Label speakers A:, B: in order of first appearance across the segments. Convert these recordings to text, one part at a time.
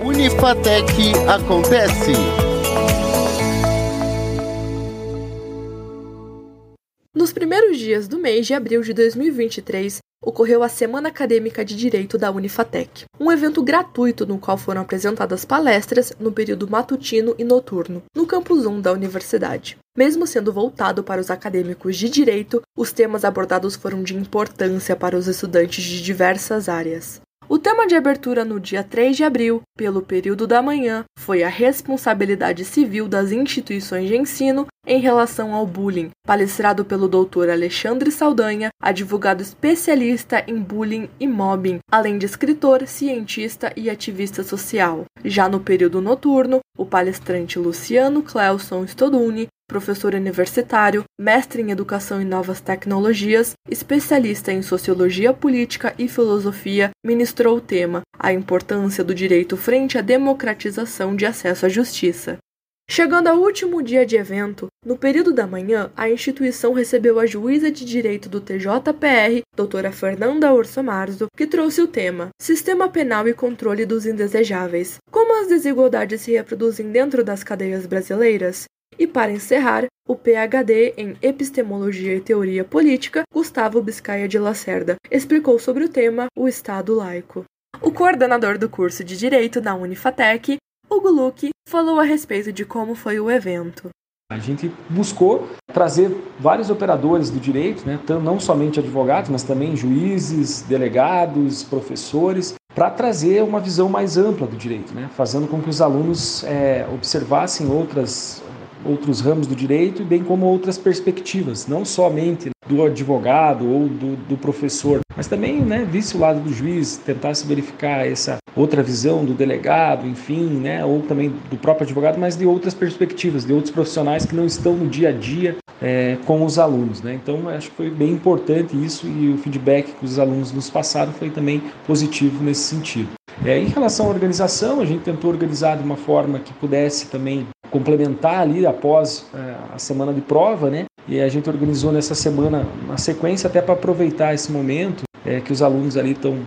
A: Unifatec acontece.
B: Nos primeiros dias do mês de abril de 2023, ocorreu a Semana Acadêmica de Direito da Unifatec, um evento gratuito no qual foram apresentadas palestras no período matutino e noturno, no campus 1 da universidade. Mesmo sendo voltado para os acadêmicos de direito, os temas abordados foram de importância para os estudantes de diversas áreas. O tema de abertura no dia 3 de abril, pelo período da manhã, foi a responsabilidade civil das instituições de ensino em relação ao bullying, palestrado pelo Dr. Alexandre Saldanha, advogado especialista em bullying e mobbing, além de escritor, cientista e ativista social. Já no período noturno, o palestrante Luciano Clelson Stoduni professor universitário, mestre em Educação e Novas Tecnologias, especialista em Sociologia Política e Filosofia, ministrou o tema A importância do direito frente à democratização de acesso à justiça. Chegando ao último dia de evento, no período da manhã, a instituição recebeu a juíza de direito do TJPR, doutora Fernanda Urso Marzo, que trouxe o tema Sistema Penal e Controle dos Indesejáveis. Como as desigualdades se reproduzem dentro das cadeias brasileiras? E para encerrar, o PhD em Epistemologia e Teoria Política, Gustavo Biscaia de Lacerda, explicou sobre o tema O Estado Laico. O coordenador do curso de Direito da Unifatec, Hugo Luque, falou a respeito de como foi o evento.
C: A gente buscou trazer vários operadores do direito, né, não somente advogados, mas também juízes, delegados, professores, para trazer uma visão mais ampla do direito, né, fazendo com que os alunos é, observassem outras outros ramos do direito, bem como outras perspectivas, não somente do advogado ou do, do professor, mas também, né, visse o lado do juiz, tentasse verificar essa outra visão do delegado, enfim, né, ou também do próprio advogado, mas de outras perspectivas, de outros profissionais que não estão no dia a dia é, com os alunos, né. Então, acho que foi bem importante isso e o feedback que os alunos nos passaram foi também positivo nesse sentido. É, em relação à organização, a gente tentou organizar de uma forma que pudesse também complementar ali após é, a semana de prova, né? E a gente organizou nessa semana uma sequência até para aproveitar esse momento é, que os alunos ali estão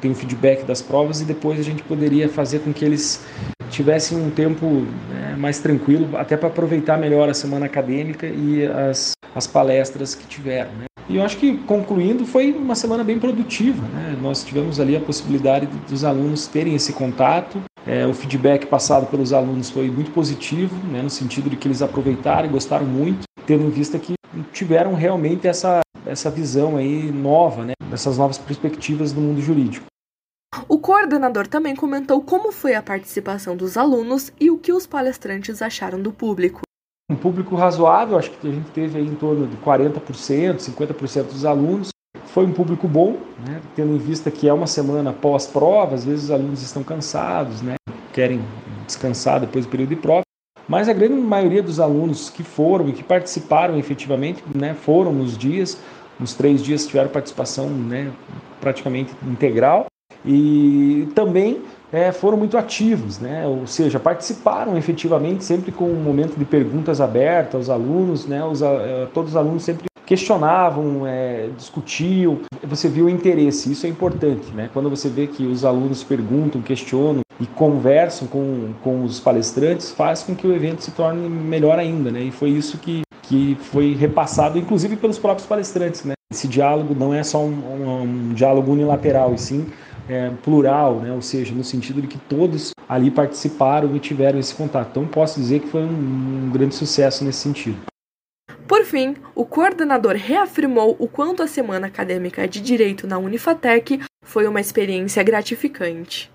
C: tem o feedback das provas e depois a gente poderia fazer com que eles tivessem um tempo né, mais tranquilo até para aproveitar melhor a semana acadêmica e as, as palestras que tiveram. Né? E eu acho que concluindo foi uma semana bem produtiva. Né? Nós tivemos ali a possibilidade dos alunos terem esse contato, é, o feedback passado pelos alunos foi muito positivo, né, no sentido de que eles aproveitaram e gostaram muito, tendo em vista que tiveram realmente essa, essa visão aí nova, né, dessas novas perspectivas do mundo jurídico.
B: O coordenador também comentou como foi a participação dos alunos e o que os palestrantes acharam do público.
C: Um público razoável, acho que a gente teve aí em torno de 40%, 50% dos alunos. Foi um público bom, né? tendo em vista que é uma semana pós-prova, às vezes os alunos estão cansados, né? Querem descansar depois do período de prova. Mas a grande maioria dos alunos que foram e que participaram efetivamente né, foram nos dias, nos três dias tiveram participação né, praticamente integral e também é, foram muito ativos, né? ou seja, participaram efetivamente sempre com um momento de perguntas abertas aos alunos, né? os, eh, todos os alunos sempre questionavam, é, discutiam, você viu o interesse, isso é importante, né? Quando você vê que os alunos perguntam, questionam e conversam com, com os palestrantes, faz com que o evento se torne melhor ainda, né? E foi isso que, que foi repassado, inclusive pelos próprios palestrantes, né? Esse diálogo não é só um, um, um diálogo unilateral, e sim é, plural, né? ou seja, no sentido de que todos ali participaram e tiveram esse contato. Então, posso dizer que foi um, um grande sucesso nesse sentido.
B: Por fim, o coordenador reafirmou o quanto a Semana Acadêmica de Direito na Unifatec foi uma experiência gratificante.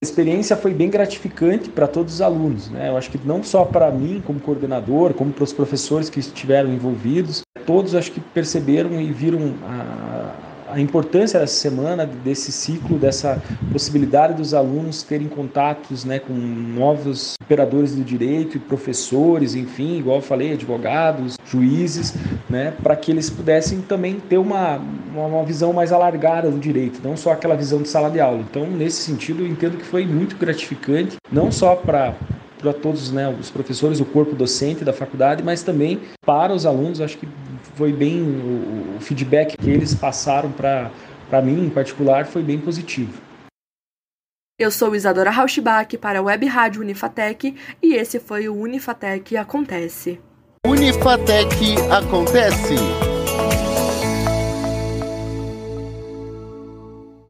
C: A experiência foi bem gratificante para todos os alunos. Né? Eu acho que não só para mim, como coordenador, como para os professores que estiveram envolvidos, todos acho que perceberam e viram a, a importância dessa semana, desse ciclo, dessa possibilidade dos alunos terem contatos né, com novos operadores do direito professores, enfim, igual eu falei, advogados, juízes, né, para que eles pudessem também ter uma, uma visão mais alargada do direito, não só aquela visão de sala de aula. Então, nesse sentido, eu entendo que foi muito gratificante, não só para para todos né, os professores, o corpo docente da faculdade, mas também para os alunos. Acho que foi bem o, o feedback que eles passaram para mim, em particular, foi bem positivo.
B: Eu sou Isadora Rauschbach para a Web Rádio Unifatec e esse foi o Unifatec Acontece.
A: Unifatec Acontece.